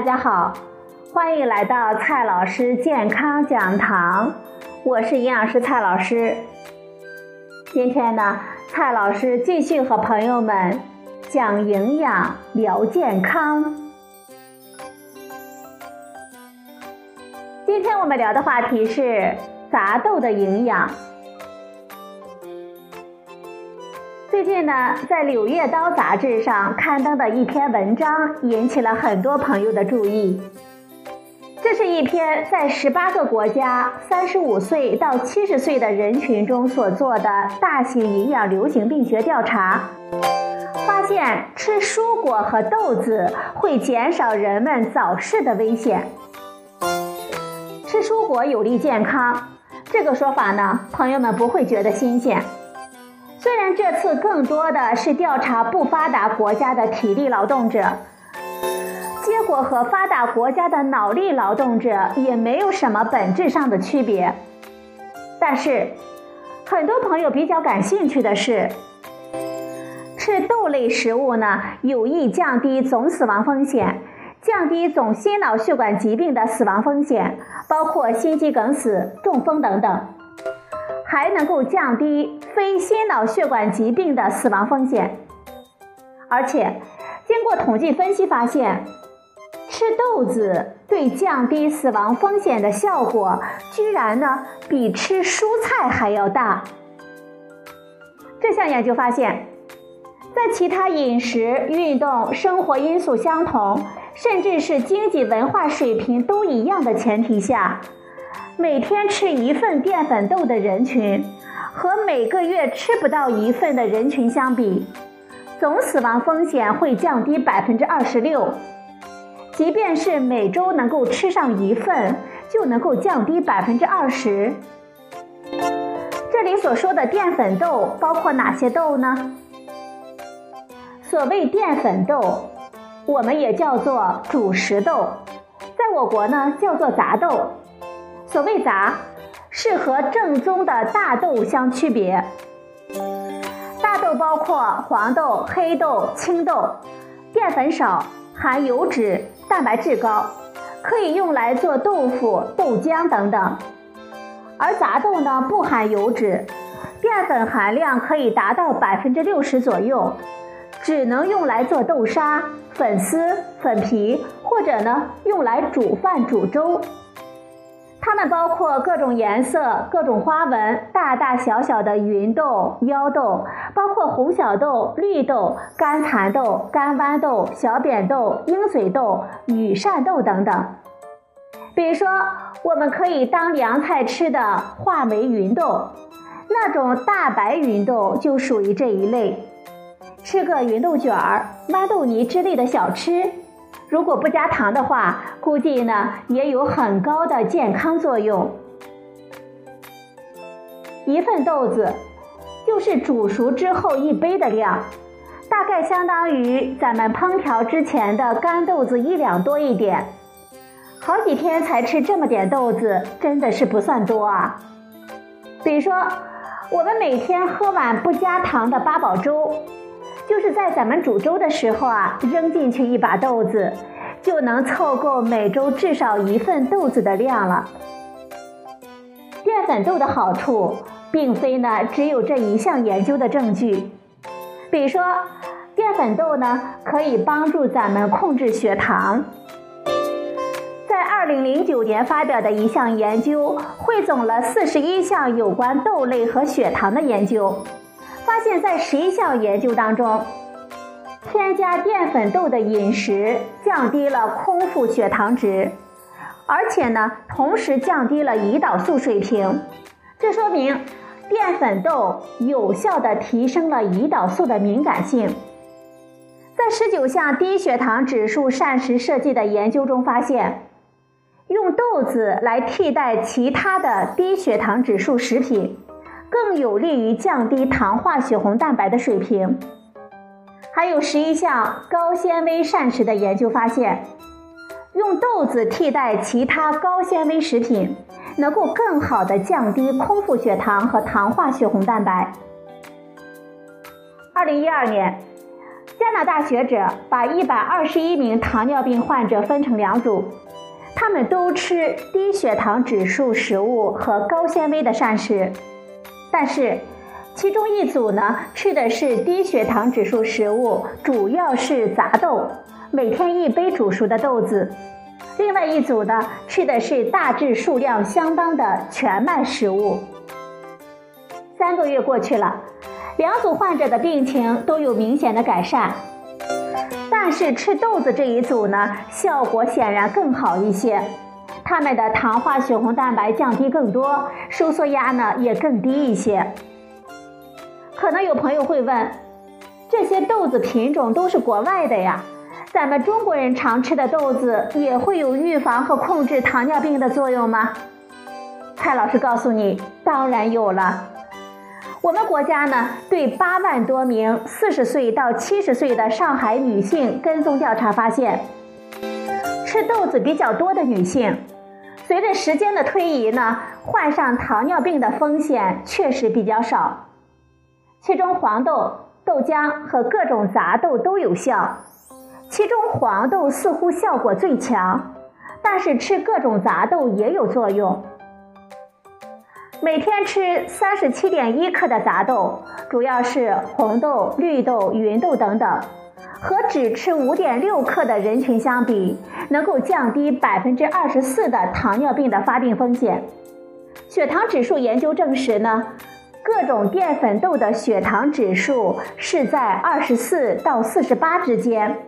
大家好，欢迎来到蔡老师健康讲堂，我是营养师蔡老师。今天呢，蔡老师继续和朋友们讲营养聊健康。今天我们聊的话题是杂豆的营养。最近呢，在《柳叶刀》杂志上刊登的一篇文章引起了很多朋友的注意。这是一篇在十八个国家三十五岁到七十岁的人群中所做的大型营养流行病学调查，发现吃蔬果和豆子会减少人们早逝的危险。吃蔬果有利健康，这个说法呢，朋友们不会觉得新鲜。虽然这次更多的是调查不发达国家的体力劳动者，结果和发达国家的脑力劳动者也没有什么本质上的区别。但是，很多朋友比较感兴趣的是，吃豆类食物呢，有益降低总死亡风险，降低总心脑血管疾病的死亡风险，包括心肌梗死、中风等等。还能够降低非心脑血管疾病的死亡风险，而且经过统计分析发现，吃豆子对降低死亡风险的效果，居然呢比吃蔬菜还要大。这项研究发现，在其他饮食、运动、生活因素相同，甚至是经济文化水平都一样的前提下。每天吃一份淀粉豆的人群，和每个月吃不到一份的人群相比，总死亡风险会降低百分之二十六。即便是每周能够吃上一份，就能够降低百分之二十。这里所说的淀粉豆包括哪些豆呢？所谓淀粉豆，我们也叫做主食豆，在我国呢叫做杂豆。所谓杂，是和正宗的大豆相区别。大豆包括黄豆、黑豆、青豆，淀粉少，含油脂，蛋白质高，可以用来做豆腐、豆浆等等。而杂豆呢，不含油脂，淀粉含量可以达到百分之六十左右，只能用来做豆沙、粉丝、粉皮，或者呢用来煮饭、煮粥。它们包括各种颜色、各种花纹、大大小小的芸豆、腰豆，包括红小豆、绿豆、干蚕豆、干豌豆、小扁豆、鹰嘴豆、羽扇豆等等。比如说，我们可以当凉菜吃的话梅芸豆，那种大白芸豆就属于这一类。吃个芸豆卷儿、豌豆泥之类的小吃。如果不加糖的话，估计呢也有很高的健康作用。一份豆子就是煮熟之后一杯的量，大概相当于咱们烹调之前的干豆子一两多一点。好几天才吃这么点豆子，真的是不算多啊。比如说，我们每天喝碗不加糖的八宝粥。就是在咱们煮粥的时候啊，扔进去一把豆子，就能凑够每周至少一份豆子的量了。淀粉豆的好处，并非呢只有这一项研究的证据。比如说，淀粉豆呢可以帮助咱们控制血糖。在二零零九年发表的一项研究，汇总了四十一项有关豆类和血糖的研究。发现，在十一项研究当中，添加淀粉豆的饮食降低了空腹血糖值，而且呢，同时降低了胰岛素水平。这说明淀粉豆有效地提升了胰岛素的敏感性。在十九项低血糖指数膳食设计的研究中发现，用豆子来替代其他的低血糖指数食品。更有利于降低糖化血红蛋白的水平。还有十一项高纤维膳食的研究发现，用豆子替代其他高纤维食品，能够更好的降低空腹血糖和糖化血红蛋白。二零一二年，加拿大学者把一百二十一名糖尿病患者分成两组，他们都吃低血糖指数食物和高纤维的膳食，但是其中一组呢吃的是低血糖指数食物，主要是杂豆，每天一杯煮熟的豆子；另外一组呢吃的是大致数量相当的全麦食物。三个月过去了。两组患者的病情都有明显的改善，但是吃豆子这一组呢，效果显然更好一些。他们的糖化血红蛋白降低更多，收缩压呢也更低一些。可能有朋友会问，这些豆子品种都是国外的呀，咱们中国人常吃的豆子也会有预防和控制糖尿病的作用吗？蔡老师告诉你，当然有了。我们国家呢，对八万多名四十岁到七十岁的上海女性跟踪调查发现，吃豆子比较多的女性，随着时间的推移呢，患上糖尿病的风险确实比较少。其中黄豆、豆浆和各种杂豆都有效，其中黄豆似乎效果最强，但是吃各种杂豆也有作用。每天吃三十七点一克的杂豆，主要是红豆、绿豆、芸豆等等，和只吃五点六克的人群相比，能够降低百分之二十四的糖尿病的发病风险。血糖指数研究证实呢，各种淀粉豆的血糖指数是在二十四到四十八之间。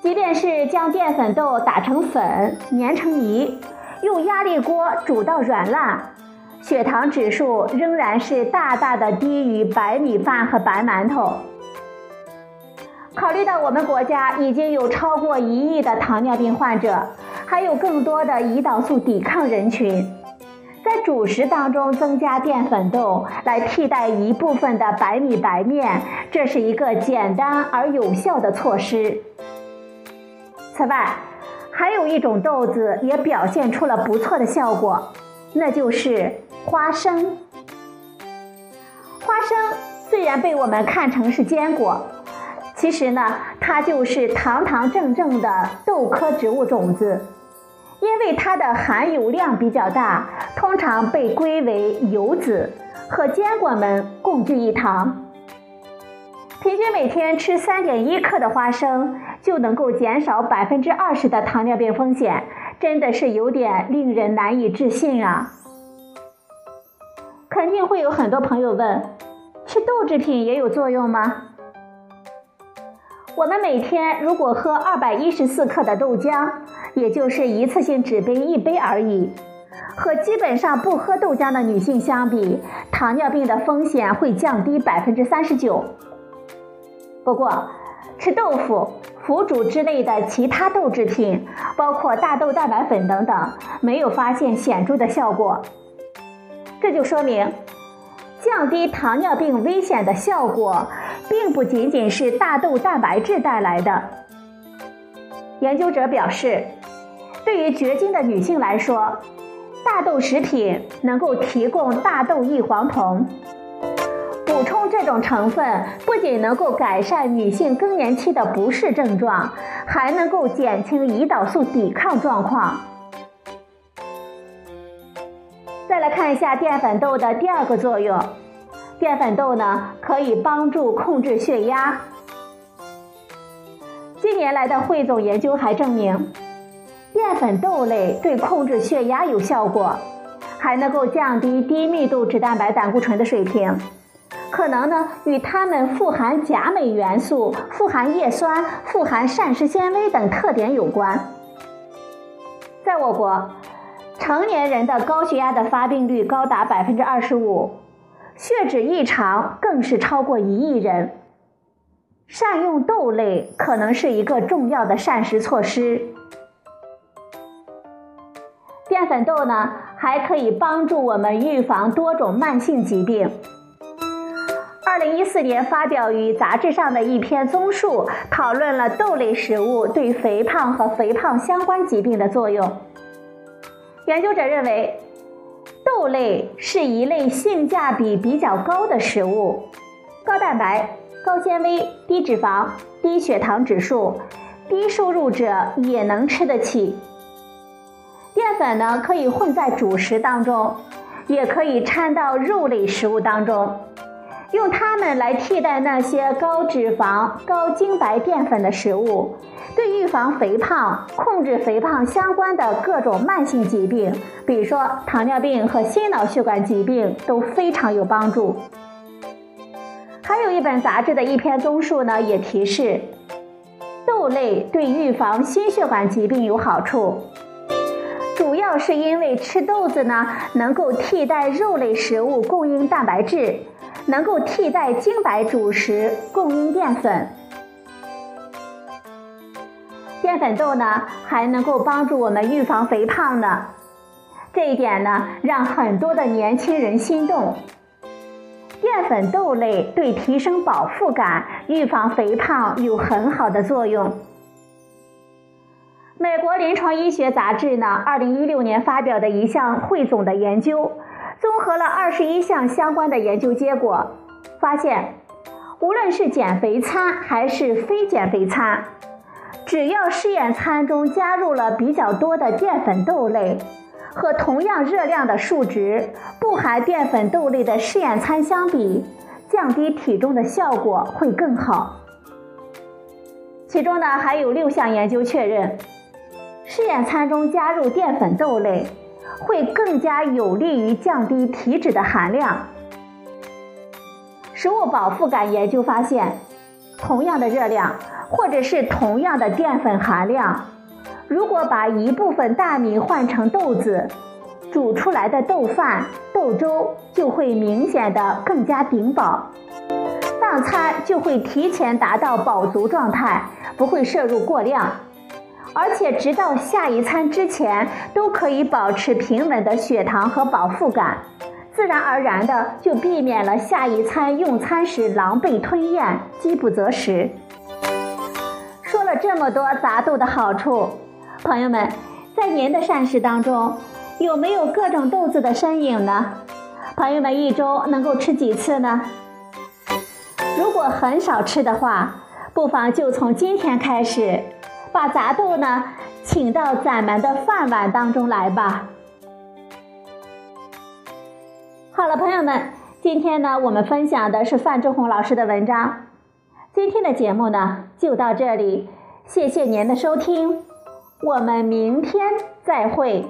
即便是将淀粉豆打成粉、碾成泥。用压力锅煮到软烂，血糖指数仍然是大大的低于白米饭和白馒头。考虑到我们国家已经有超过一亿的糖尿病患者，还有更多的胰岛素抵抗人群，在主食当中增加淀粉豆来替代一部分的白米白面，这是一个简单而有效的措施。此外，还有一种豆子也表现出了不错的效果，那就是花生。花生虽然被我们看成是坚果，其实呢，它就是堂堂正正的豆科植物种子，因为它的含油量比较大，通常被归为游子，和坚果们共聚一堂。平均每天吃三点一克的花生，就能够减少百分之二十的糖尿病风险，真的是有点令人难以置信啊！肯定会有很多朋友问：吃豆制品也有作用吗？我们每天如果喝二百一十四克的豆浆，也就是一次性纸杯一杯而已，和基本上不喝豆浆的女性相比，糖尿病的风险会降低百分之三十九。不过，吃豆腐、腐乳之类的其他豆制品，包括大豆蛋白粉等等，没有发现显著的效果。这就说明，降低糖尿病危险的效果，并不仅仅是大豆蛋白质带来的。研究者表示，对于绝经的女性来说，大豆食品能够提供大豆异黄酮。补充这种成分不仅能够改善女性更年期的不适症状，还能够减轻胰岛素抵抗状况。再来看一下淀粉豆的第二个作用，淀粉豆呢可以帮助控制血压。近年来的汇总研究还证明，淀粉豆类对控制血压有效果，还能够降低低密度脂蛋白胆固醇的水平。可能呢，与它们富含钾镁元素、富含叶酸、富含膳食纤维等特点有关。在我国，成年人的高血压的发病率高达百分之二十五，血脂异常更是超过一亿人。善用豆类可能是一个重要的膳食措施。淀粉豆呢，还可以帮助我们预防多种慢性疾病。二零一四年发表于杂志上的一篇综述，讨论了豆类食物对肥胖和肥胖相关疾病的作用。研究者认为，豆类是一类性价比比较高的食物，高蛋白、高纤维、低脂肪、低血糖指数、低收入者也能吃得起。淀粉呢，可以混在主食当中，也可以掺到肉类食物当中，用它们来替代那些高脂肪、高精白淀粉的食物，对预防肥胖、控制肥胖相关的各种慢性疾病，比如说糖尿病和心脑血管疾病都非常有帮助。还有一本杂志的一篇综述呢，也提示豆类对预防心血管疾病有好处。主要是因为吃豆子呢，能够替代肉类食物供应蛋白质，能够替代精白主食供应淀粉。淀粉豆呢，还能够帮助我们预防肥胖呢。这一点呢，让很多的年轻人心动。淀粉豆类对提升饱腹感、预防肥胖有很好的作用。美国临床医学杂志呢，二零一六年发表的一项汇总的研究，综合了二十一项相关的研究结果，发现，无论是减肥餐还是非减肥餐，只要试验餐中加入了比较多的淀粉豆类，和同样热量的数值不含淀粉豆类的试验餐相比，降低体重的效果会更好。其中呢，还有六项研究确认。试验餐中加入淀粉豆类，会更加有利于降低体脂的含量。食物饱腹感研究发现，同样的热量或者是同样的淀粉含量，如果把一部分大米换成豆子，煮出来的豆饭、豆粥就会明显的更加顶饱，当餐就会提前达到饱足状态，不会摄入过量。而且，直到下一餐之前都可以保持平稳的血糖和饱腹感，自然而然的就避免了下一餐用餐时狼狈吞咽、饥不择食。这么多杂豆的好处，朋友们，在您的膳食当中有没有各种豆子的身影呢？朋友们一周能够吃几次呢？如果很少吃的话，不妨就从今天开始。把杂豆呢，请到咱们的饭碗当中来吧。好了，朋友们，今天呢，我们分享的是范志红老师的文章。今天的节目呢，就到这里，谢谢您的收听，我们明天再会。